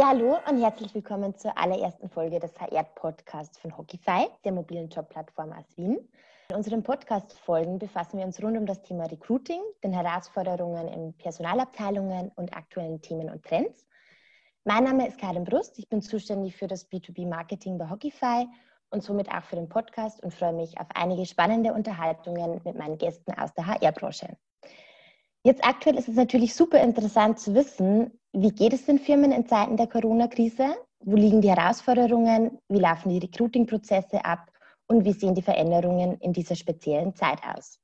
Ja, hallo und herzlich willkommen zur allerersten Folge des HR-Podcasts von Hockeyfy, der mobilen Jobplattform aus Wien. In unseren Podcast-Folgen befassen wir uns rund um das Thema Recruiting, den Herausforderungen in Personalabteilungen und aktuellen Themen und Trends. Mein Name ist Karin Brust, ich bin zuständig für das B2B-Marketing bei Hockeyfy und somit auch für den Podcast und freue mich auf einige spannende Unterhaltungen mit meinen Gästen aus der HR-Branche. Jetzt aktuell ist es natürlich super interessant zu wissen, wie geht es den Firmen in Zeiten der Corona-Krise? Wo liegen die Herausforderungen? Wie laufen die Recruiting-Prozesse ab? Und wie sehen die Veränderungen in dieser speziellen Zeit aus?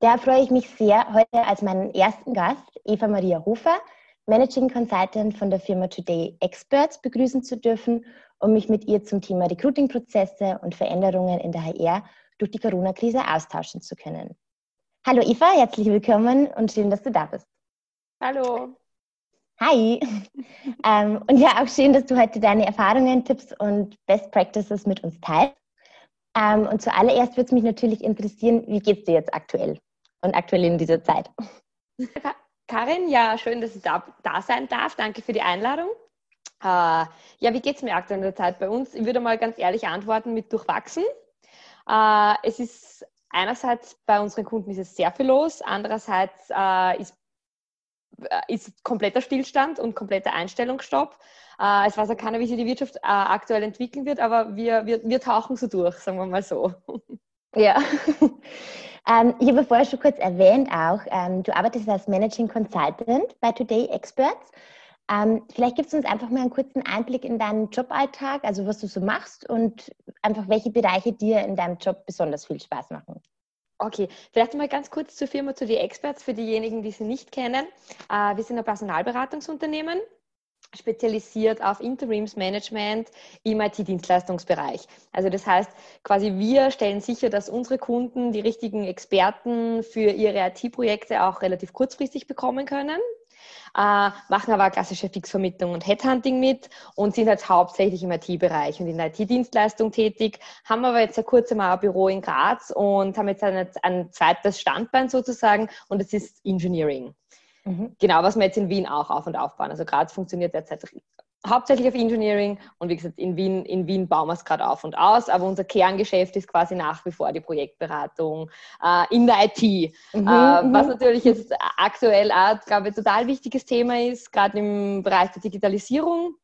Da freue ich mich sehr, heute als meinen ersten Gast Eva Maria Hofer, Managing Consultant von der Firma Today Experts, begrüßen zu dürfen, um mich mit ihr zum Thema Recruiting-Prozesse und Veränderungen in der HR durch die Corona-Krise austauschen zu können. Hallo Eva, herzlich willkommen und schön, dass du da bist. Hallo. Hi. ähm, und ja, auch schön, dass du heute deine Erfahrungen, Tipps und Best Practices mit uns teilst. Ähm, und zuallererst würde es mich natürlich interessieren, wie geht es dir jetzt aktuell und aktuell in dieser Zeit? Karin, ja, schön, dass ich da, da sein darf. Danke für die Einladung. Äh, ja, wie geht es mir aktuell in der Zeit bei uns? Ich würde mal ganz ehrlich antworten mit durchwachsen. Äh, es ist einerseits bei unseren Kunden ist es sehr viel los, andererseits äh, ist, ist kompletter Stillstand und kompletter Einstellungsstopp. Äh, es weiß auch keiner, wie sich die Wirtschaft äh, aktuell entwickeln wird, aber wir, wir, wir tauchen so durch, sagen wir mal so. Ja. ähm, ich habe vorher schon kurz erwähnt auch, ähm, du arbeitest als Managing Consultant bei Today Experts. Ähm, vielleicht gibst du uns einfach mal einen kurzen Einblick in deinen Joballtag, also was du so machst und einfach welche Bereiche dir in deinem Job besonders viel Spaß machen. Okay, vielleicht mal ganz kurz zur Firma, zu die Experts, für diejenigen, die sie nicht kennen. Äh, wir sind ein Personalberatungsunternehmen, spezialisiert auf Interimsmanagement im IT-Dienstleistungsbereich. Also das heißt, quasi wir stellen sicher, dass unsere Kunden die richtigen Experten für ihre IT-Projekte auch relativ kurzfristig bekommen können äh, machen aber klassische Fixvermittlung und Headhunting mit und sind jetzt hauptsächlich im IT-Bereich und in der IT-Dienstleistung tätig, haben aber jetzt seit kurzem auch ein Büro in Graz und haben jetzt ein, ein zweites Standbein sozusagen und das ist Engineering. Mhm. Genau, was wir jetzt in Wien auch auf und aufbauen. Also Graz funktioniert derzeit hauptsächlich auf Engineering und wie gesagt, in Wien, in Wien bauen wir es gerade auf und aus, aber unser Kerngeschäft ist quasi nach wie vor die Projektberatung äh, in der IT. Mhm, äh, mhm. was natürlich jetzt aktuell auch, glaube ich, ein total wichtiges Thema ist, gerade im Bereich der Digitalisierung.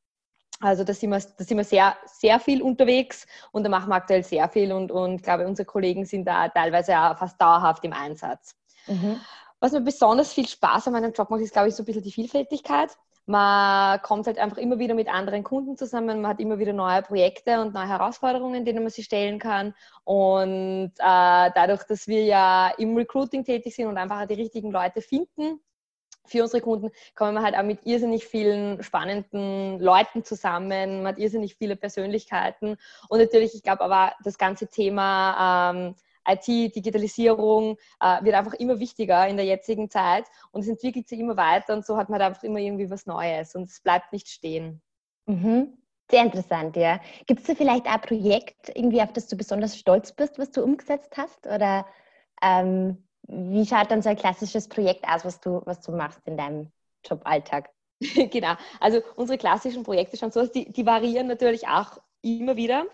Also da sind, wir, da sind wir sehr, sehr viel unterwegs und da machen wir aktuell sehr viel und, und ich glaube, unsere Kollegen sind da teilweise auch fast dauerhaft im Einsatz. Mhm. Was mir besonders viel Spaß an meinem Job macht, ist, glaube ich, so ein bisschen die Vielfältigkeit. Man kommt halt einfach immer wieder mit anderen Kunden zusammen, man hat immer wieder neue Projekte und neue Herausforderungen, denen man sich stellen kann. Und äh, dadurch, dass wir ja im Recruiting tätig sind und einfach die richtigen Leute finden, für unsere Kunden kommen wir halt auch mit irrsinnig vielen spannenden Leuten zusammen, man hat irrsinnig viele Persönlichkeiten und natürlich, ich glaube aber das ganze Thema ähm, IT, Digitalisierung äh, wird einfach immer wichtiger in der jetzigen Zeit und es entwickelt sich immer weiter und so hat man halt einfach immer irgendwie was Neues und es bleibt nicht stehen. Mhm. Sehr interessant, ja. Gibt es da vielleicht ein Projekt, irgendwie, auf das du besonders stolz bist, was du umgesetzt hast? Oder ähm, wie schaut dann so ein klassisches Projekt aus, was du, was du machst in deinem Joballtag? genau, also unsere klassischen Projekte schon so, die, die variieren natürlich auch immer wieder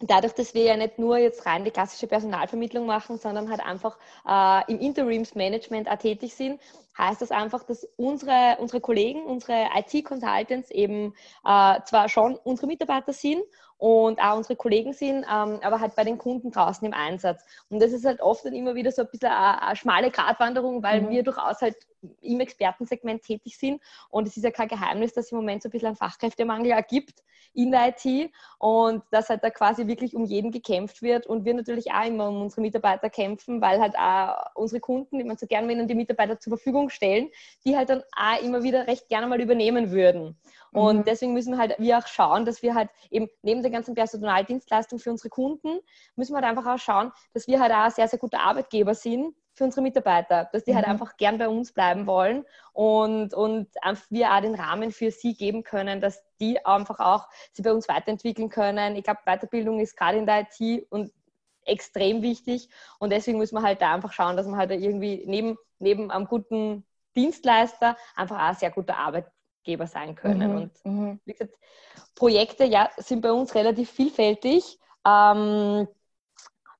dadurch, dass wir ja nicht nur jetzt rein die klassische Personalvermittlung machen, sondern halt einfach äh, im Interimsmanagement auch tätig sind, heißt das einfach, dass unsere, unsere Kollegen, unsere IT-Consultants eben äh, zwar schon unsere Mitarbeiter sind und auch unsere Kollegen sind, ähm, aber halt bei den Kunden draußen im Einsatz. Und das ist halt oft dann immer wieder so ein bisschen eine, eine schmale Gratwanderung, weil mhm. wir durchaus halt im Expertensegment tätig sind. Und es ist ja kein Geheimnis, dass es im Moment so ein bisschen einen Fachkräftemangel auch gibt in der IT und dass halt da quasi wirklich um jeden gekämpft wird und wir natürlich auch immer um unsere Mitarbeiter kämpfen, weil halt auch unsere Kunden, meine, so gerne ihnen die Mitarbeiter zur Verfügung stellen, die halt dann auch immer wieder recht gerne mal übernehmen würden. Und mhm. deswegen müssen halt wir auch schauen, dass wir halt eben neben der ganzen Personaldienstleistung für unsere Kunden, müssen wir halt einfach auch schauen, dass wir halt auch sehr, sehr gute Arbeitgeber sind für unsere Mitarbeiter, dass die halt mhm. halt einfach gern bei uns bleiben wollen und, und wir auch den Rahmen für sie geben können, dass die einfach auch sie bei uns weiterentwickeln können. Ich glaube, Weiterbildung ist gerade in der IT und extrem wichtig und deswegen müssen wir halt da einfach schauen, dass man halt irgendwie neben, neben einem guten Dienstleister einfach auch sehr gute Arbeit, Geber sein können. Mhm. Und mhm. wie gesagt, Projekte ja, sind bei uns relativ vielfältig. Ähm,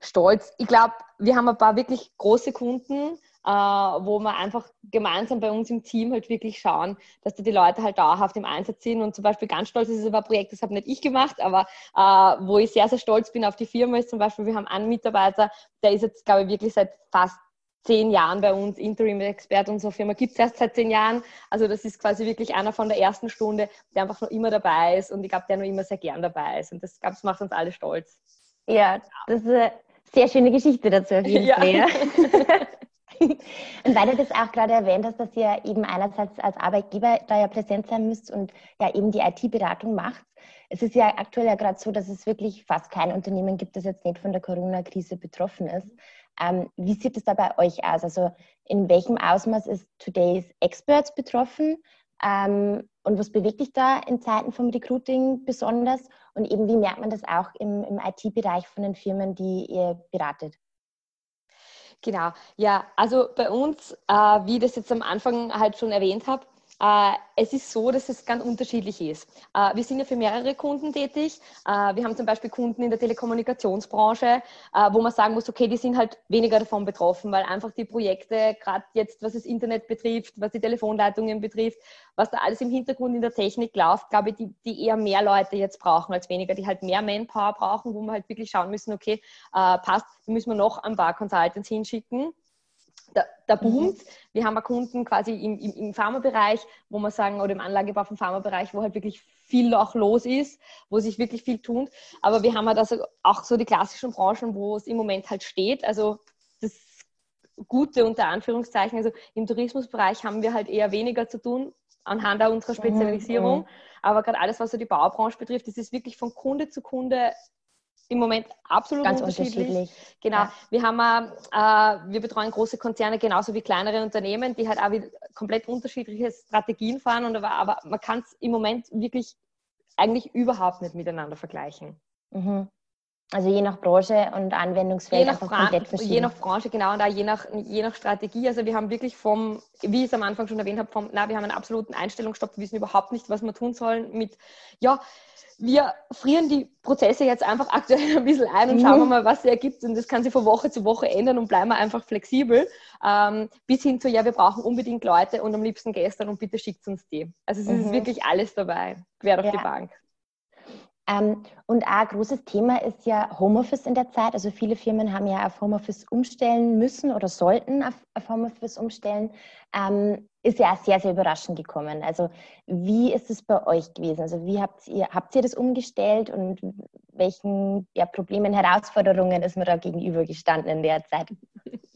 stolz. Ich glaube, wir haben ein paar wirklich große Kunden, äh, wo wir einfach gemeinsam bei uns im Team halt wirklich schauen, dass da die Leute halt dauerhaft im Einsatz sind. Und zum Beispiel ganz stolz ist es aber ein Projekt, das habe nicht ich gemacht, aber äh, wo ich sehr, sehr stolz bin auf die Firma ist zum Beispiel, wir haben einen Mitarbeiter, der ist jetzt, glaube ich, wirklich seit fast zehn Jahren bei uns, Interim-Expert unserer Firma gibt es erst seit zehn Jahren. Also das ist quasi wirklich einer von der ersten Stunde, der einfach noch immer dabei ist und ich glaube, der noch immer sehr gern dabei ist. Und das, macht uns alle stolz. Ja, das ist eine sehr schöne Geschichte dazu auf jeden Fall. Ja. und weil du das auch gerade erwähnt hast, dass ihr eben einerseits als Arbeitgeber da ja präsent sein müsst und ja eben die IT-Beratung macht. Es ist ja aktuell ja gerade so, dass es wirklich fast kein Unternehmen gibt, das jetzt nicht von der Corona-Krise betroffen ist. Ähm, wie sieht es da bei euch aus? Also in welchem Ausmaß ist Today's Experts betroffen? Ähm, und was bewegt dich da in Zeiten vom Recruiting besonders? Und eben, wie merkt man das auch im, im IT-Bereich von den Firmen, die ihr beratet? Genau, ja, also bei uns, äh, wie ich das jetzt am Anfang halt schon erwähnt habe, es ist so, dass es ganz unterschiedlich ist. Äh, wir sind ja für mehrere Kunden tätig. Äh, wir haben zum Beispiel Kunden in der Telekommunikationsbranche, wo man sagen muss, okay, die sind halt weniger davon betroffen, weil einfach die Projekte, gerade jetzt, was das Internet betrifft, was die Telefonleitungen betrifft, was da alles im Hintergrund in der Technik läuft, glaube ich, die, die eher mehr Leute jetzt brauchen als weniger, die halt mehr Manpower brauchen, wo wir halt wirklich schauen müssen, okay, passt, müssen wir noch ein paar Consultants hinschicken da, da mhm. boomt. Wir haben Kunden quasi im, im, im Pharmabereich, wo man sagen, oder im Anlagebau vom Pharmabereich, wo halt wirklich viel auch los ist, wo sich wirklich viel tut. Aber wir haben halt also auch so die klassischen Branchen, wo es im Moment halt steht. Also das Gute unter Anführungszeichen, also im Tourismusbereich haben wir halt eher weniger zu tun anhand unserer mhm, Spezialisierung. Mhm. Aber gerade alles, was so die Baubranche betrifft, das ist wirklich von Kunde zu Kunde im Moment absolut Ganz unterschiedlich. unterschiedlich. Genau. Ja. Wir haben äh, wir betreuen große Konzerne genauso wie kleinere Unternehmen, die halt auch komplett unterschiedliche Strategien fahren und aber, aber man kann es im Moment wirklich eigentlich überhaupt nicht miteinander vergleichen. Mhm. Also je nach Branche und Anwendungsfeld je nach komplett verschieden. Je nach Branche, genau, und auch je nach, je nach Strategie. Also wir haben wirklich vom, wie ich es am Anfang schon erwähnt habe, vom, na, wir haben einen absoluten Einstellungsstopp, wir wissen überhaupt nicht, was wir tun sollen mit, ja, wir frieren die Prozesse jetzt einfach aktuell ein bisschen ein und schauen mhm. mal, was sie ergibt. Und das kann sich von Woche zu Woche ändern und bleiben wir einfach flexibel. Ähm, bis hin zu, ja, wir brauchen unbedingt Leute und am liebsten gestern und bitte schickt uns die. Also es mhm. ist wirklich alles dabei, quer durch ja. die Bank. Ähm, und ein großes Thema ist ja Homeoffice in der Zeit. Also viele Firmen haben ja auf Homeoffice umstellen müssen oder sollten auf, auf Homeoffice umstellen. Ähm, ist ja sehr, sehr überraschend gekommen. Also wie ist es bei euch gewesen? Also wie habt ihr, habt ihr das umgestellt und welchen ja, Problemen, Herausforderungen ist man da gegenübergestanden in der Zeit?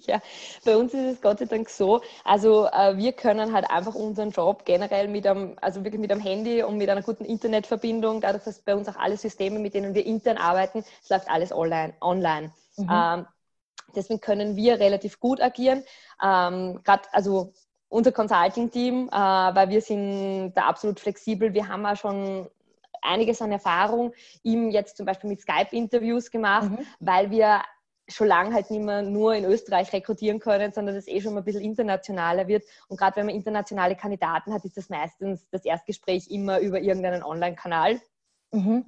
Ja, bei uns ist es Gott sei Dank so. Also äh, wir können halt einfach unseren Job generell mit einem, also wirklich mit einem Handy und mit einer guten Internetverbindung, dadurch, dass bei uns auch alle Systeme, mit denen wir intern arbeiten, es läuft alles online. online. Mhm. Ähm, deswegen können wir relativ gut agieren. Ähm, Gerade also unser Consulting-Team, äh, weil wir sind da absolut flexibel. Wir haben auch schon einiges an Erfahrung ihm jetzt zum Beispiel mit Skype-Interviews gemacht, mhm. weil wir schon lange halt nicht mehr nur in Österreich rekrutieren können, sondern das eh schon mal ein bisschen internationaler wird. Und gerade wenn man internationale Kandidaten hat, ist das meistens das Erstgespräch immer über irgendeinen Online-Kanal. Mhm.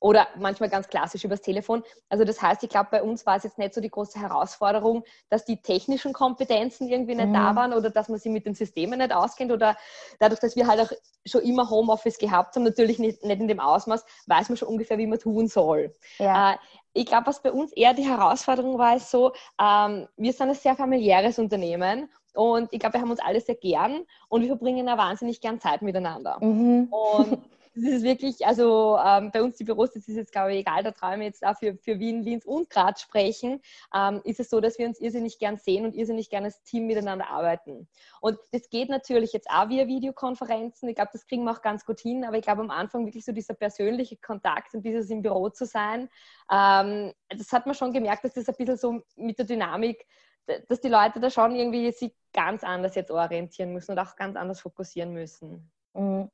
Oder manchmal ganz klassisch übers Telefon. Also das heißt, ich glaube, bei uns war es jetzt nicht so die große Herausforderung, dass die technischen Kompetenzen irgendwie nicht mhm. da waren oder dass man sie mit den Systemen nicht auskennt oder dadurch, dass wir halt auch schon immer Homeoffice gehabt haben, natürlich nicht, nicht in dem Ausmaß, weiß man schon ungefähr, wie man tun soll. Ja. Äh, ich glaube, was bei uns eher die Herausforderung war, ist so, ähm, wir sind ein sehr familiäres Unternehmen und ich glaube, wir haben uns alle sehr gern und wir verbringen ja wahnsinnig gern Zeit miteinander. Mhm. Und das ist wirklich, also ähm, bei uns die Büros, das ist jetzt, glaube ich, egal, da trauen wir jetzt auch für, für Wien, Linz und Graz sprechen, ähm, ist es so, dass wir uns irrsinnig gern sehen und irrsinnig gern als Team miteinander arbeiten. Und das geht natürlich jetzt auch via Videokonferenzen. Ich glaube, das kriegen wir auch ganz gut hin, aber ich glaube, am Anfang wirklich so dieser persönliche Kontakt und dieses im Büro zu sein, ähm, das hat man schon gemerkt, dass das ein bisschen so mit der Dynamik dass die Leute da schon irgendwie sich ganz anders jetzt orientieren müssen und auch ganz anders fokussieren müssen. Mhm.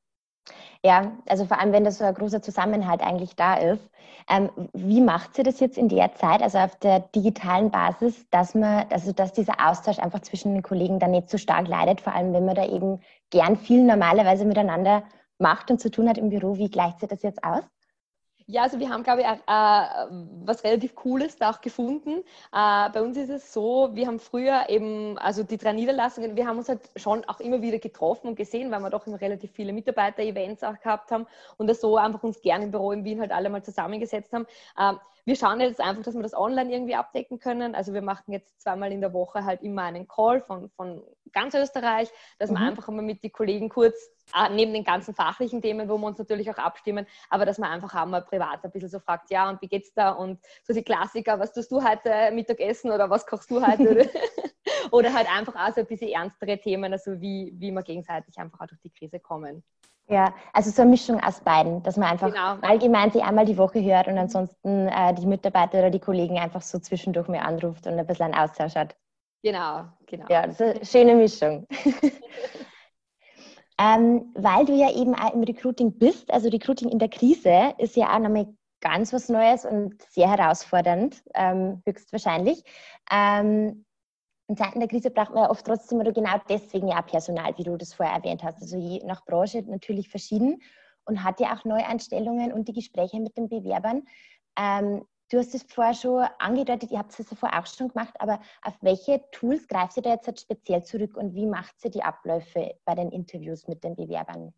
Ja, also vor allem, wenn das so ein großer Zusammenhalt eigentlich da ist. Ähm, wie macht sie das jetzt in der Zeit, also auf der digitalen Basis, dass man, also dass dieser Austausch einfach zwischen den Kollegen dann nicht so stark leidet, vor allem wenn man da eben gern viel normalerweise miteinander macht und zu tun hat im Büro. Wie gleicht sie das jetzt aus? Ja, also wir haben, glaube ich, äh, was relativ Cooles da auch gefunden. Äh, bei uns ist es so, wir haben früher eben, also die drei Niederlassungen, wir haben uns halt schon auch immer wieder getroffen und gesehen, weil wir doch immer relativ viele Mitarbeiter-Events auch gehabt haben und das so einfach uns gerne im Büro in Wien halt alle mal zusammengesetzt haben. Äh, wir schauen jetzt einfach, dass wir das online irgendwie abdecken können. Also wir machen jetzt zweimal in der Woche halt immer einen Call von, von ganz Österreich, dass mhm. wir einfach immer mit den Kollegen kurz, äh, neben den ganzen fachlichen Themen, wo wir uns natürlich auch abstimmen, aber dass man einfach auch mal privat ein bisschen so fragt, ja, und wie geht's da? Und so die Klassiker, was tust du heute Mittagessen oder was kochst du heute? oder halt einfach auch so ein bisschen ernstere Themen, also wie, wie wir gegenseitig einfach auch durch die Krise kommen. Ja, also so eine Mischung aus beiden, dass man einfach genau. allgemein sich einmal die Woche hört und ansonsten äh, die Mitarbeiter oder die Kollegen einfach so zwischendurch mir anruft und ein bisschen einen Austausch hat. Genau, genau. Ja, das ist eine schöne Mischung. ähm, weil du ja eben auch im Recruiting bist, also Recruiting in der Krise ist ja auch nochmal ganz was Neues und sehr herausfordernd, ähm, höchstwahrscheinlich. Ähm, in Zeiten der Krise braucht man ja oft trotzdem oder genau deswegen ja Personal, wie du das vorher erwähnt hast. Also je nach Branche natürlich verschieden und hat ja auch Neueinstellungen und die Gespräche mit den Bewerbern. Ähm, du hast es vorher schon angedeutet, ihr habt es vorher auch schon gemacht, aber auf welche Tools greift ihr da jetzt speziell zurück und wie macht ihr die Abläufe bei den Interviews mit den Bewerbern?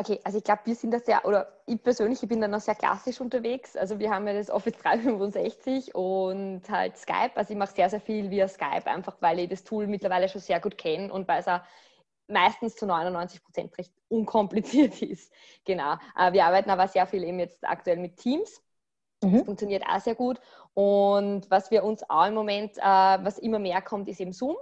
Okay, also ich glaube, wir sind da sehr, oder ich persönlich ich bin da noch sehr klassisch unterwegs. Also wir haben ja das Office 365 und halt Skype. Also ich mache sehr, sehr viel via Skype, einfach weil ich das Tool mittlerweile schon sehr gut kenne und weil es auch meistens zu 99 Prozent recht unkompliziert ist. Genau. Äh, wir arbeiten aber sehr viel eben jetzt aktuell mit Teams. Das mhm. funktioniert auch sehr gut. Und was wir uns auch im Moment, äh, was immer mehr kommt, ist eben Zoom.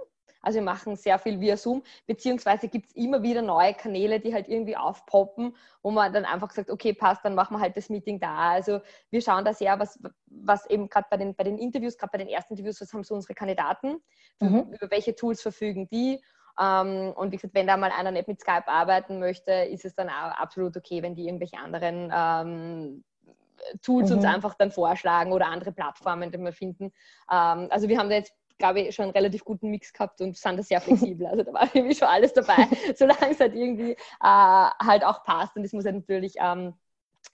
Also wir machen sehr viel via Zoom, beziehungsweise gibt es immer wieder neue Kanäle, die halt irgendwie aufpoppen, wo man dann einfach sagt, okay, passt, dann machen wir halt das Meeting da. Also wir schauen da sehr, was, was eben gerade bei den, bei den Interviews, gerade bei den ersten Interviews, was haben so unsere Kandidaten, mhm. über welche Tools verfügen die. Ähm, und wie gesagt, wenn da mal einer nicht mit Skype arbeiten möchte, ist es dann auch absolut okay, wenn die irgendwelche anderen ähm, Tools mhm. uns einfach dann vorschlagen oder andere Plattformen, die wir finden. Ähm, also wir haben da jetzt glaube ich, schon einen relativ guten Mix gehabt und sind da sehr flexibel. Also da war irgendwie schon alles dabei, solange es halt irgendwie äh, halt auch passt. Und es muss halt natürlich ähm,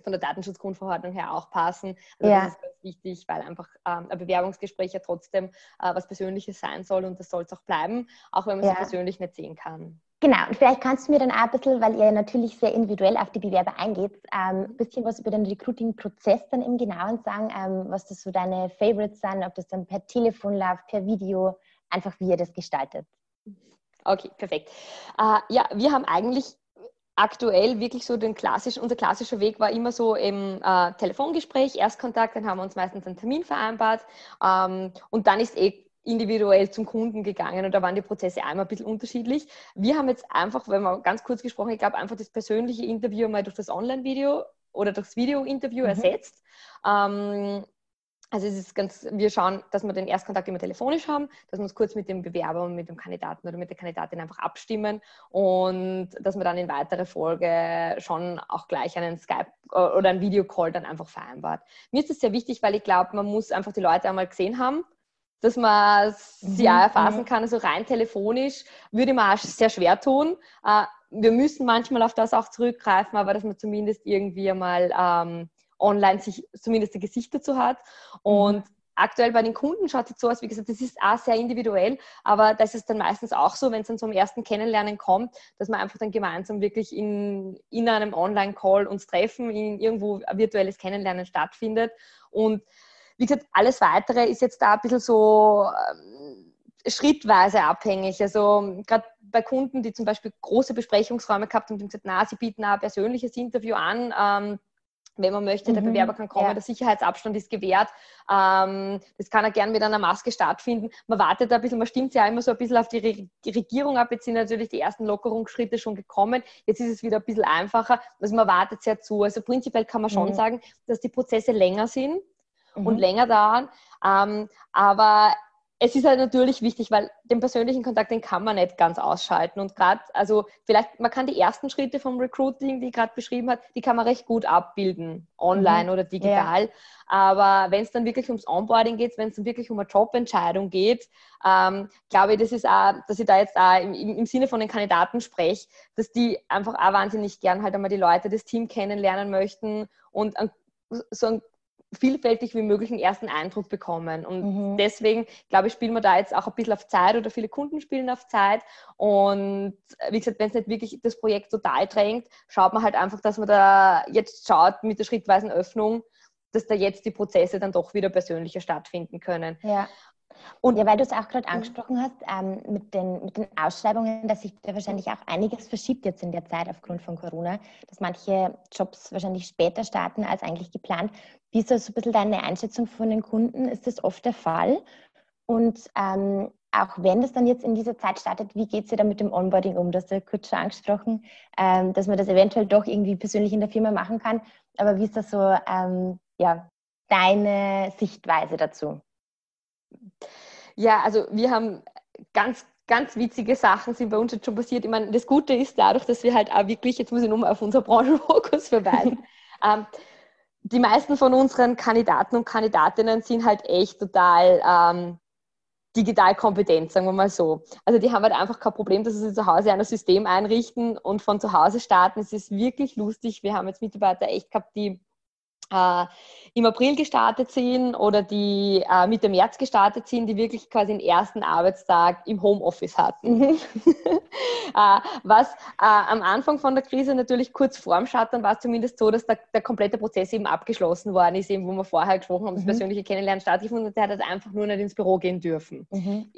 von der Datenschutzgrundverordnung her auch passen. Also ja. das ist ganz wichtig, weil einfach ähm, ein Bewerbungsgespräch ja trotzdem äh, was Persönliches sein soll und das soll es auch bleiben, auch wenn man ja. persönlich nicht sehen kann. Genau, und vielleicht kannst du mir dann auch ein bisschen, weil ihr natürlich sehr individuell auf die Bewerber eingeht, ähm, ein bisschen was über den Recruiting-Prozess dann im Genauen sagen, ähm, was das so deine Favorites sind, ob das dann per Telefon läuft, per Video, einfach wie ihr das gestaltet. Okay, perfekt. Uh, ja, wir haben eigentlich aktuell wirklich so den klassischen, unser klassischer Weg war immer so im äh, Telefongespräch, Erstkontakt, dann haben wir uns meistens einen Termin vereinbart ähm, und dann ist eh individuell zum Kunden gegangen und da waren die Prozesse einmal ein bisschen unterschiedlich. Wir haben jetzt einfach, wenn man ganz kurz gesprochen, ich glaube, einfach das persönliche Interview mal durch das Online-Video oder durchs Video-Interview mhm. ersetzt. Ähm, also es ist ganz, wir schauen, dass wir den Erstkontakt immer telefonisch haben, dass wir uns kurz mit dem Bewerber und mit dem Kandidaten oder mit der Kandidatin einfach abstimmen und dass wir dann in weiterer Folge schon auch gleich einen Skype oder einen Videocall dann einfach vereinbart. Mir ist das sehr wichtig, weil ich glaube, man muss einfach die Leute einmal gesehen haben dass man sie mhm. auch erfassen mhm. kann. Also rein telefonisch würde mir auch sehr schwer tun. Äh, wir müssen manchmal auf das auch zurückgreifen, aber dass man zumindest irgendwie einmal ähm, online sich zumindest ein Gesicht dazu hat. Und mhm. aktuell bei den Kunden schaut es so aus, wie gesagt, das ist auch sehr individuell, aber das ist dann meistens auch so, wenn es dann zum ersten Kennenlernen kommt, dass man einfach dann gemeinsam wirklich in, in einem Online-Call uns treffen, in irgendwo virtuelles Kennenlernen stattfindet. Und wie gesagt, alles Weitere ist jetzt da ein bisschen so ähm, schrittweise abhängig. Also gerade bei Kunden, die zum Beispiel große Besprechungsräume gehabt haben, die haben gesagt, na, sie bieten ein persönliches Interview an. Ähm, wenn man möchte, der mhm, Bewerber kann kommen, ja. der Sicherheitsabstand ist gewährt. Ähm, das kann er gern mit einer Maske stattfinden. Man wartet ein bisschen, man stimmt ja immer so ein bisschen auf die, Re die Regierung ab. Jetzt sind natürlich die ersten Lockerungsschritte schon gekommen. Jetzt ist es wieder ein bisschen einfacher. Also man wartet sehr zu. Also prinzipiell kann man schon mhm. sagen, dass die Prozesse länger sind mhm. und länger dauern. Ähm, aber es ist halt natürlich wichtig, weil den persönlichen Kontakt, den kann man nicht ganz ausschalten. Und gerade, also vielleicht, man kann die ersten Schritte vom Recruiting, die ich gerade beschrieben hat, die kann man recht gut abbilden, online mhm. oder digital. Ja. Aber wenn es dann wirklich ums Onboarding geht, wenn es dann wirklich um eine Jobentscheidung geht, ähm, glaube ich, das ist auch, dass ich da jetzt auch im, im Sinne von den Kandidaten spreche, dass die einfach auch wahnsinnig gern halt einmal die Leute, das Team kennenlernen möchten und ein, so ein vielfältig wie möglich einen ersten Eindruck bekommen. Und mhm. deswegen, glaube ich, spielen wir da jetzt auch ein bisschen auf Zeit oder viele Kunden spielen auf Zeit. Und wie gesagt, wenn es nicht wirklich das Projekt total drängt, schaut man halt einfach, dass man da jetzt schaut mit der schrittweisen Öffnung, dass da jetzt die Prozesse dann doch wieder persönlicher stattfinden können. Ja. Und ja, weil du es auch gerade angesprochen hast, ähm, mit, den, mit den Ausschreibungen, dass sich da wahrscheinlich auch einiges verschiebt jetzt in der Zeit aufgrund von Corona, dass manche Jobs wahrscheinlich später starten als eigentlich geplant. Wie ist das so ein bisschen deine Einschätzung von den Kunden? Ist das oft der Fall? Und ähm, auch wenn das dann jetzt in dieser Zeit startet, wie geht es dir da mit dem Onboarding um? Du hast ja kurz schon angesprochen, ähm, dass man das eventuell doch irgendwie persönlich in der Firma machen kann. Aber wie ist das so, ähm, ja, deine Sichtweise dazu? Ja, also wir haben ganz, ganz witzige Sachen sind bei uns jetzt schon passiert. Ich meine, das Gute ist dadurch, dass wir halt auch wirklich, jetzt muss ich nochmal auf unser Branchenfokus verweisen, ähm, die meisten von unseren Kandidaten und Kandidatinnen sind halt echt total ähm, digital kompetent, sagen wir mal so. Also die haben halt einfach kein Problem, dass sie zu Hause ein System einrichten und von zu Hause starten. Es ist wirklich lustig. Wir haben jetzt Mitarbeiter echt gehabt, die äh, im April gestartet sind oder die äh, Mitte März gestartet sind, die wirklich quasi den ersten Arbeitstag im Homeoffice hatten. Mhm. äh, was äh, am Anfang von der Krise natürlich kurz vorm Schattern war es zumindest so, dass der, der, komplette Prozess eben abgeschlossen worden ist, eben wo wir vorher gesprochen haben, das mhm. persönliche Kennenlernen stattgefunden hat, der hat halt einfach nur nicht ins Büro gehen dürfen. Mhm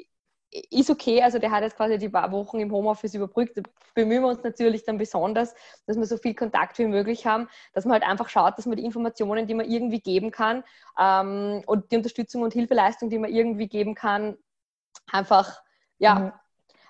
ist okay, also der hat jetzt quasi die paar Wochen im Homeoffice überbrückt. Da bemühen wir uns natürlich dann besonders, dass wir so viel Kontakt wie möglich haben, dass man halt einfach schaut, dass man die Informationen, die man irgendwie geben kann ähm, und die Unterstützung und Hilfeleistung, die man irgendwie geben kann, einfach ja, mhm.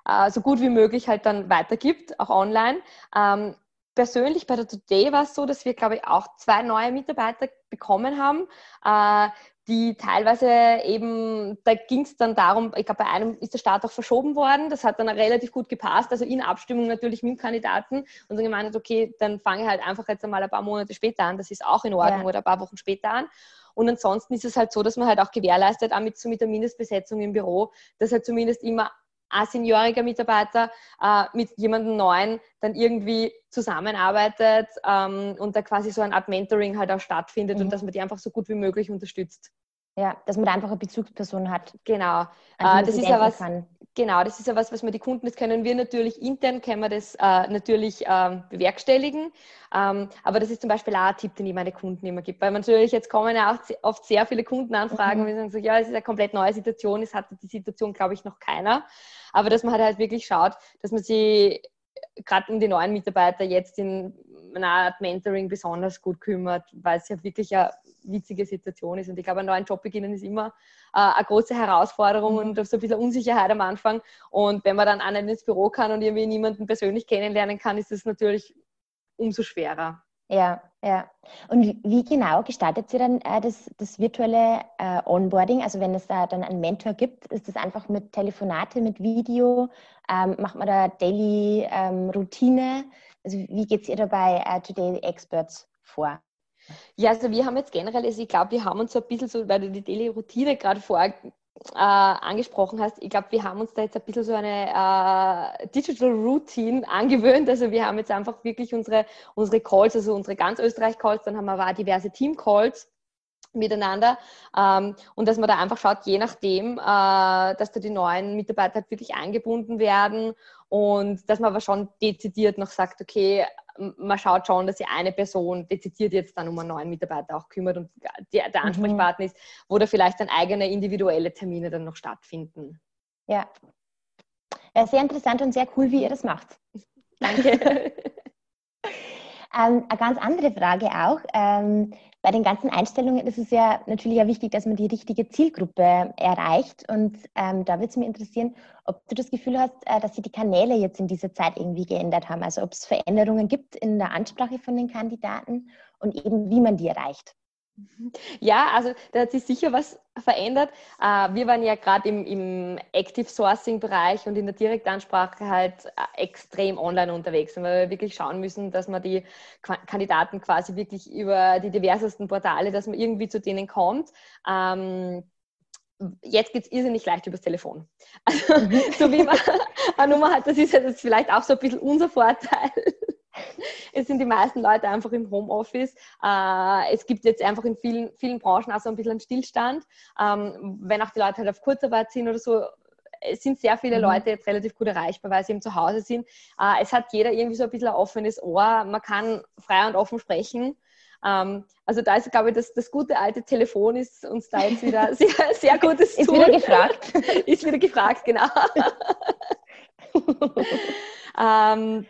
äh, so gut wie möglich halt dann weitergibt, auch online. Ähm, persönlich bei der Today war es so, dass wir, glaube ich, auch zwei neue Mitarbeiter bekommen haben. Äh, die teilweise eben, da ging es dann darum, ich glaube, bei einem ist der Start auch verschoben worden, das hat dann relativ gut gepasst, also in Abstimmung natürlich mit dem Kandidaten und dann gemeint, okay, dann fange ich halt einfach jetzt einmal ein paar Monate später an, das ist auch in Ordnung ja. oder ein paar Wochen später an. Und ansonsten ist es halt so, dass man halt auch gewährleistet, auch mit, so mit der Mindestbesetzung im Büro, dass halt zumindest immer ein senioriger Mitarbeiter äh, mit jemandem neuen dann irgendwie zusammenarbeitet ähm, und da quasi so eine Art Mentoring halt auch stattfindet mhm. und dass man die einfach so gut wie möglich unterstützt. Ja, dass man da einfach eine Bezugsperson hat. Genau. Äh, das ist ja was. Kann. Genau, das ist ja was, was wir die Kunden, das können wir natürlich intern, können wir das äh, natürlich ähm, bewerkstelligen. Ähm, aber das ist zum Beispiel auch ein Tipp, den ich meine Kunden immer gebe. Weil natürlich jetzt kommen ja auch oft sehr viele Kundenanfragen mhm. und wir sagen so, ja, es ist eine komplett neue Situation, es hatte die Situation, glaube ich, noch keiner. Aber dass man halt, halt wirklich schaut, dass man sich gerade um die neuen Mitarbeiter jetzt in einer Art Mentoring besonders gut kümmert, weil es ja wirklich eine witzige Situation ist. Und ich glaube, einen neuen Job beginnen ist immer äh, eine große Herausforderung mhm. und so ein bisschen Unsicherheit am Anfang. Und wenn man dann auch nicht ins Büro kann und irgendwie niemanden persönlich kennenlernen kann, ist es natürlich umso schwerer. Ja, ja. Und wie genau gestaltet sie dann äh, das, das virtuelle äh, Onboarding? Also wenn es da dann einen Mentor gibt, ist das einfach mit Telefonate, mit Video? Ähm, macht man da Daily ähm, Routine? Also wie geht es ihr dabei äh, Today Experts vor? Ja, also wir haben jetzt generell, also ich glaube, wir haben uns so ein bisschen so, weil du die Daily Routine gerade vor äh, angesprochen hast, ich glaube, wir haben uns da jetzt ein bisschen so eine äh, Digital Routine angewöhnt. Also wir haben jetzt einfach wirklich unsere, unsere Calls, also unsere ganz Österreich-Calls, dann haben wir aber diverse Team-Calls miteinander ähm, und dass man da einfach schaut, je nachdem, äh, dass da die neuen Mitarbeiter halt wirklich eingebunden werden und dass man aber schon dezidiert noch sagt, okay, man schaut schon, dass sich eine Person dezidiert jetzt dann um einen neuen Mitarbeiter auch kümmert und der, der mhm. Ansprechpartner mhm. ist, wo da vielleicht dann eigene individuelle Termine dann noch stattfinden. Ja. ja sehr interessant und sehr cool, wie ihr das macht. Danke. ähm, eine ganz andere Frage auch. Ähm, bei den ganzen Einstellungen ist es ja natürlich auch wichtig, dass man die richtige Zielgruppe erreicht. Und ähm, da würde es mich interessieren, ob du das Gefühl hast, äh, dass sich die Kanäle jetzt in dieser Zeit irgendwie geändert haben. Also ob es Veränderungen gibt in der Ansprache von den Kandidaten und eben wie man die erreicht. Ja, also da hat sich sicher was verändert. Äh, wir waren ja gerade im, im Active Sourcing-Bereich und in der Direktansprache halt äh, extrem online unterwegs, weil wir wirklich schauen müssen, dass man die Kandidaten quasi wirklich über die diversesten Portale, dass man irgendwie zu denen kommt. Ähm, jetzt geht es irrsinnig leicht übers Telefon. Also, mhm. so wie man eine Nummer hat, das ist das vielleicht auch so ein bisschen unser Vorteil es sind die meisten Leute einfach im Homeoffice. Äh, es gibt jetzt einfach in vielen, vielen Branchen auch so ein bisschen einen Stillstand. Ähm, wenn auch die Leute halt auf Kurzarbeit sind oder so, es sind sehr viele mhm. Leute jetzt relativ gut erreichbar, weil sie eben zu Hause sind. Äh, es hat jeder irgendwie so ein bisschen ein offenes Ohr. Man kann frei und offen sprechen. Ähm, also da ist, glaube ich, das, das gute alte Telefon ist uns da jetzt wieder sehr, sehr gutes Ist wieder gefragt. ist wieder gefragt, genau. ähm,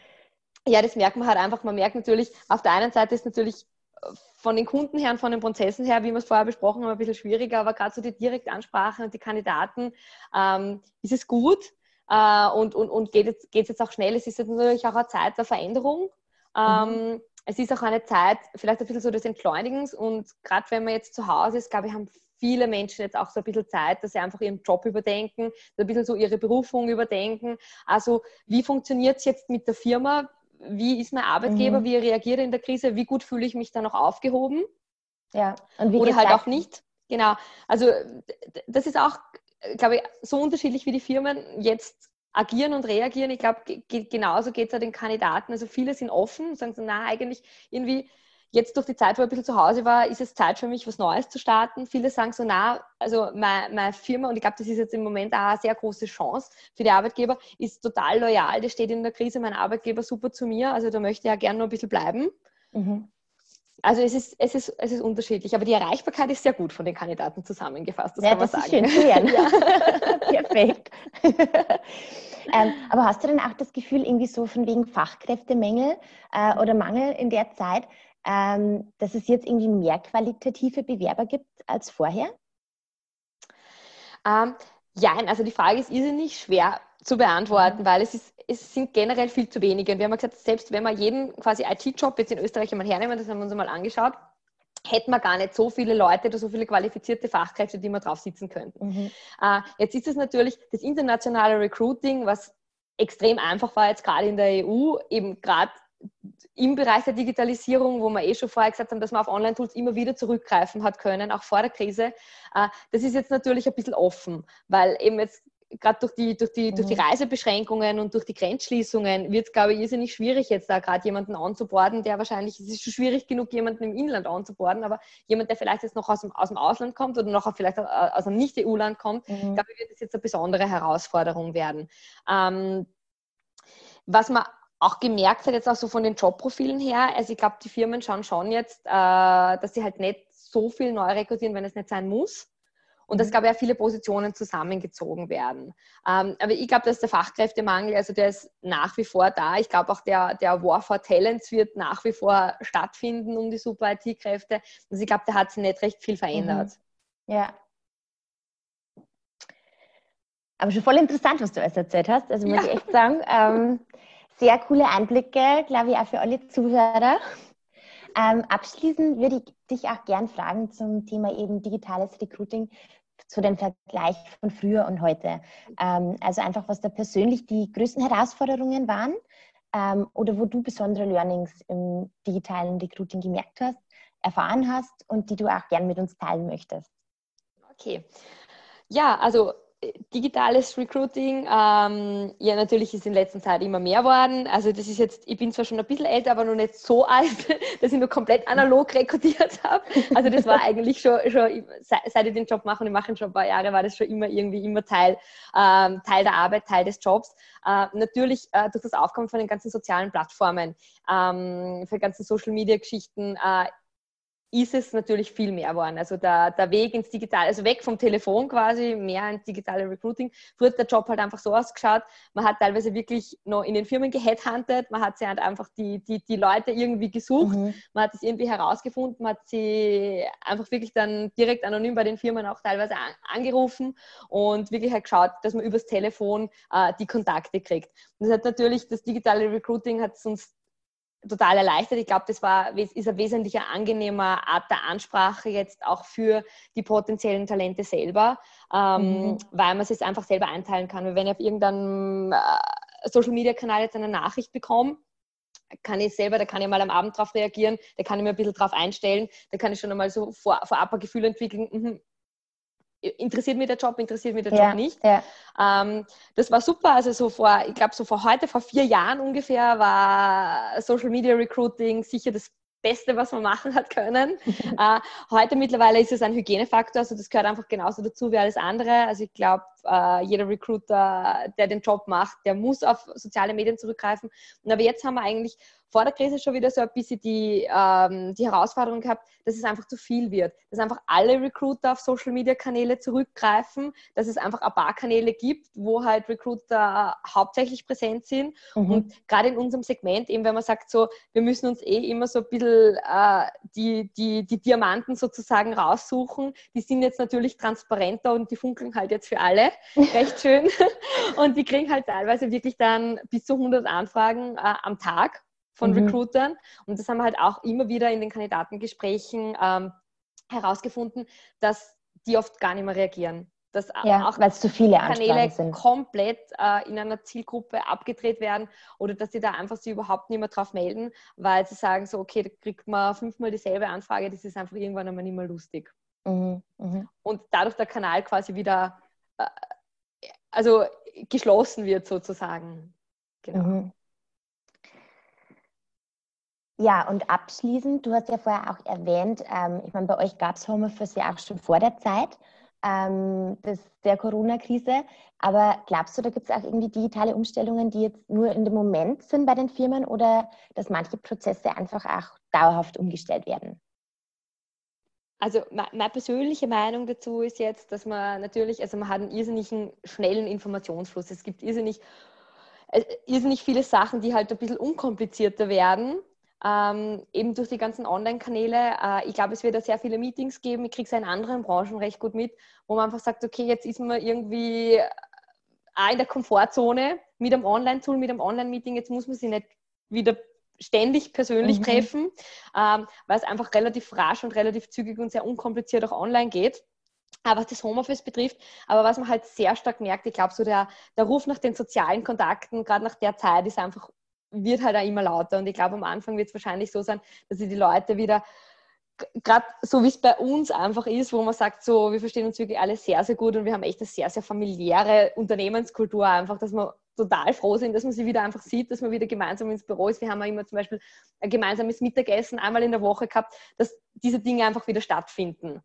ja, das merkt man halt einfach. Man merkt natürlich, auf der einen Seite ist natürlich äh, von den Kunden her und von den Prozessen her, wie wir es vorher besprochen haben, ein bisschen schwieriger, aber gerade so die Direktansprache und die Kandidaten ähm, ist es gut äh, und, und, und geht es jetzt, jetzt auch schnell. Es ist jetzt natürlich auch eine Zeit der Veränderung. Ähm, mhm. Es ist auch eine Zeit vielleicht ein bisschen so des Entschleunigens und gerade wenn man jetzt zu Hause ist, glaube ich, haben viele Menschen jetzt auch so ein bisschen Zeit, dass sie einfach ihren Job überdenken, ein bisschen so ihre Berufung überdenken. Also wie funktioniert es jetzt mit der Firma? Wie ist mein Arbeitgeber, mhm. wie reagiert er in der Krise, wie gut fühle ich mich da noch aufgehoben. Ja, und wie Oder halt auch nicht. Genau. Also das ist auch, glaube ich, so unterschiedlich wie die Firmen jetzt agieren und reagieren. Ich glaube, genauso geht es ja den Kandidaten. Also viele sind offen, sagen so, na, eigentlich irgendwie jetzt durch die Zeit, wo ich ein bisschen zu Hause war, ist es Zeit für mich, was Neues zu starten. Viele sagen so, na, also meine, meine Firma, und ich glaube, das ist jetzt im Moment auch eine sehr große Chance für die Arbeitgeber, ist total loyal, der steht in der Krise, mein Arbeitgeber super zu mir, also da möchte ich ja gerne noch ein bisschen bleiben. Mhm. Also es ist, es, ist, es ist unterschiedlich, aber die Erreichbarkeit ist sehr gut von den Kandidaten zusammengefasst, das ja, kann man das sagen. Ist schön zu hören. ja. Perfekt. ähm, aber hast du denn auch das Gefühl, irgendwie so von wegen Fachkräftemängel äh, oder Mangel in der Zeit, ähm, dass es jetzt irgendwie mehr qualitative Bewerber gibt als vorher? Ähm, ja, also die Frage ist irrsinnig schwer zu beantworten, mhm. weil es, ist, es sind generell viel zu wenige. Und wir haben gesagt, selbst wenn wir jeden quasi IT-Job jetzt in Österreich einmal hernehmen, das haben wir uns einmal angeschaut, hätten wir gar nicht so viele Leute oder so viele qualifizierte Fachkräfte, die wir drauf sitzen könnten. Mhm. Äh, jetzt ist es natürlich das internationale Recruiting, was extrem einfach war jetzt gerade in der EU, eben gerade im Bereich der Digitalisierung, wo wir eh schon vorher gesagt haben, dass man auf Online-Tools immer wieder zurückgreifen hat können, auch vor der Krise, äh, das ist jetzt natürlich ein bisschen offen, weil eben jetzt gerade durch die, durch, die, mhm. durch die. Reisebeschränkungen und durch die Grenzschließungen wird es, glaube ich, irrsinnig schwierig, jetzt da gerade jemanden anzuborden, der wahrscheinlich, es ist schon schwierig genug, jemanden im Inland anzuborden, aber jemand, der vielleicht jetzt noch aus dem, aus dem Ausland kommt oder noch vielleicht aus einem Nicht-EU-Land kommt, mhm. glaube ich, wird das jetzt eine besondere Herausforderung werden. Ähm, was man auch gemerkt hat, jetzt auch so von den Jobprofilen her, also ich glaube, die Firmen schauen schon jetzt, äh, dass sie halt nicht so viel neu rekrutieren, wenn es nicht sein muss. Und dass, mhm. glaube ich, ja viele Positionen zusammengezogen werden. Ähm, aber ich glaube, dass der Fachkräftemangel, also der ist nach wie vor da. Ich glaube auch, der, der War for Talents wird nach wie vor stattfinden um die super IT-Kräfte. Also ich glaube, da hat sich nicht recht viel verändert. Mhm. Ja. Aber schon voll interessant, was du alles erzählt hast. Also muss ja. ich echt sagen. Ähm, sehr coole Einblicke, glaube ich, auch für alle Zuhörer. Ähm, abschließend würde ich dich auch gern fragen zum Thema eben digitales Recruiting, zu dem Vergleich von früher und heute. Ähm, also einfach, was da persönlich die größten Herausforderungen waren ähm, oder wo du besondere Learnings im digitalen Recruiting gemerkt hast, erfahren hast und die du auch gern mit uns teilen möchtest. Okay. Ja, also digitales Recruiting, ähm, ja, natürlich ist in letzter Zeit immer mehr worden. Also das ist jetzt, ich bin zwar schon ein bisschen älter, aber noch nicht so alt, dass ich nur komplett analog rekrutiert habe. Also das war eigentlich schon, schon seit ich den Job mache und ich mache ihn schon ein paar Jahre, war das schon immer irgendwie immer Teil, ähm, Teil der Arbeit, Teil des Jobs. Äh, natürlich äh, durch das Aufkommen von den ganzen sozialen Plattformen, ähm, für ganzen Social-Media-Geschichten, äh, ist es natürlich viel mehr geworden. Also der, der Weg ins Digitale, also weg vom Telefon quasi, mehr ins digitale Recruiting. Früher hat der Job halt einfach so ausgeschaut, man hat teilweise wirklich noch in den Firmen geheadhuntet, man hat sich halt einfach die, die, die Leute irgendwie gesucht, mhm. man hat es irgendwie herausgefunden, man hat sie einfach wirklich dann direkt anonym bei den Firmen auch teilweise an, angerufen und wirklich halt geschaut, dass man übers Telefon äh, die Kontakte kriegt. Und das hat natürlich, das digitale Recruiting hat uns total erleichtert. Ich glaube, das war, ist eine wesentlich angenehmer Art der Ansprache jetzt auch für die potenziellen Talente selber, ähm, mhm. weil man es jetzt einfach selber einteilen kann. Wenn ich auf irgendeinem äh, Social-Media-Kanal jetzt eine Nachricht bekomme, kann ich selber, da kann ich mal am Abend drauf reagieren, da kann ich mir ein bisschen drauf einstellen, da kann ich schon einmal so vor, vorab ein Gefühl entwickeln, mh, interessiert mich der Job, interessiert mich der ja, Job nicht. Ja. Ähm, das war super. Also so vor, ich glaube, so vor heute, vor vier Jahren ungefähr, war Social Media Recruiting sicher das Beste, was man machen hat können. äh, heute mittlerweile ist es ein Hygienefaktor, also das gehört einfach genauso dazu wie alles andere. Also ich glaube, äh, jeder Recruiter, der den Job macht, der muss auf soziale Medien zurückgreifen. Und aber jetzt haben wir eigentlich vor der Krise schon wieder so ein bisschen die, ähm, die Herausforderung gehabt, dass es einfach zu viel wird. Dass einfach alle Recruiter auf Social Media Kanäle zurückgreifen, dass es einfach ein paar Kanäle gibt, wo halt Recruiter hauptsächlich präsent sind. Mhm. Und gerade in unserem Segment, eben wenn man sagt, so, wir müssen uns eh immer so ein bisschen äh, die, die, die Diamanten sozusagen raussuchen, die sind jetzt natürlich transparenter und die funkeln halt jetzt für alle recht schön. Und die kriegen halt teilweise wirklich dann bis zu 100 Anfragen äh, am Tag von mhm. Recruitern. Und das haben wir halt auch immer wieder in den Kandidatengesprächen ähm, herausgefunden, dass die oft gar nicht mehr reagieren. Dass ja, auch weil es zu viele Kanäle sind. komplett äh, in einer Zielgruppe abgedreht werden oder dass sie da einfach sich überhaupt nicht mehr drauf melden, weil sie sagen so, okay, da kriegt man fünfmal dieselbe Anfrage, das ist einfach irgendwann einmal nicht mehr lustig. Mhm. Mhm. Und dadurch der Kanal quasi wieder äh, also geschlossen wird sozusagen. Genau. Ja, und abschließend, du hast ja vorher auch erwähnt, ähm, ich meine, bei euch gab es Homeoffice ja auch schon vor der Zeit ähm, des, der Corona-Krise. Aber glaubst du, da gibt es auch irgendwie digitale Umstellungen, die jetzt nur in dem Moment sind bei den Firmen oder dass manche Prozesse einfach auch dauerhaft umgestellt werden? Also meine persönliche Meinung dazu ist jetzt, dass man natürlich, also man hat einen irrsinnigen schnellen Informationsfluss. Es gibt irrsinnig, äh, irrsinnig viele Sachen, die halt ein bisschen unkomplizierter werden. Ähm, eben durch die ganzen Online-Kanäle. Äh, ich glaube, es wird da sehr viele Meetings geben. Ich kriege es in anderen Branchen recht gut mit, wo man einfach sagt, okay, jetzt ist man irgendwie auch in der Komfortzone mit einem Online-Tool, mit einem Online-Meeting. Jetzt muss man sich nicht wieder ständig persönlich mhm. treffen, ähm, weil es einfach relativ rasch und relativ zügig und sehr unkompliziert auch online geht. Aber was das Homeoffice betrifft, aber was man halt sehr stark merkt, ich glaube, so der, der Ruf nach den sozialen Kontakten, gerade nach der Zeit, ist einfach, wird halt auch immer lauter. Und ich glaube, am Anfang wird es wahrscheinlich so sein, dass sie die Leute wieder gerade so wie es bei uns einfach ist, wo man sagt, so, wir verstehen uns wirklich alle sehr, sehr gut und wir haben echt eine sehr, sehr familiäre Unternehmenskultur einfach, dass wir total froh sind, dass man sie wieder einfach sieht, dass man wieder gemeinsam ins Büro ist. Wir haben ja immer zum Beispiel ein gemeinsames Mittagessen einmal in der Woche gehabt, dass diese Dinge einfach wieder stattfinden.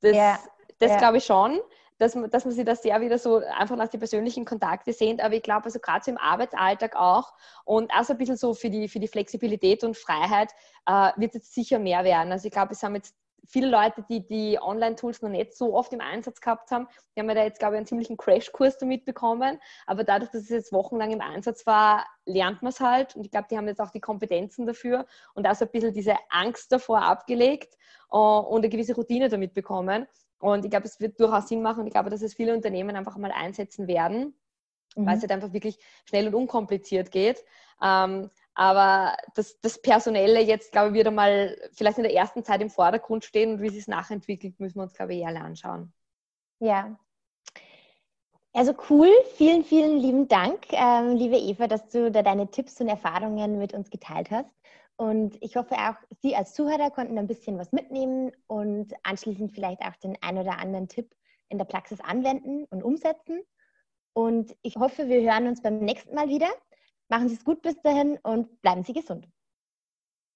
Das, ja, das ja. glaube ich schon dass man, dass man sich das sehr wieder so einfach nach den persönlichen Kontakte sehnt. Aber ich glaube, also gerade so im Arbeitsalltag auch und auch so ein bisschen so für die, für die Flexibilität und Freiheit äh, wird es sicher mehr werden. Also ich glaube, es haben jetzt viele Leute, die die Online-Tools noch nicht so oft im Einsatz gehabt haben, die haben ja da jetzt, glaube ich, einen ziemlichen Crashkurs damit bekommen. Aber dadurch, dass es jetzt wochenlang im Einsatz war, lernt man es halt. Und ich glaube, die haben jetzt auch die Kompetenzen dafür und auch so ein bisschen diese Angst davor abgelegt uh, und eine gewisse Routine damit bekommen. Und ich glaube, es wird durchaus Sinn machen und ich glaube, dass es viele Unternehmen einfach mal einsetzen werden, mhm. weil es halt einfach wirklich schnell und unkompliziert geht. Ähm, aber das, das Personelle jetzt, glaube ich, wird einmal vielleicht in der ersten Zeit im Vordergrund stehen und wie sich es nachentwickelt, müssen wir uns, glaube ich, eher alle anschauen. Ja. Also cool, vielen, vielen lieben Dank, ähm, liebe Eva, dass du da deine Tipps und Erfahrungen mit uns geteilt hast. Und ich hoffe auch, Sie als Zuhörer konnten ein bisschen was mitnehmen und anschließend vielleicht auch den ein oder anderen Tipp in der Praxis anwenden und umsetzen. Und ich hoffe, wir hören uns beim nächsten Mal wieder. Machen Sie es gut bis dahin und bleiben Sie gesund.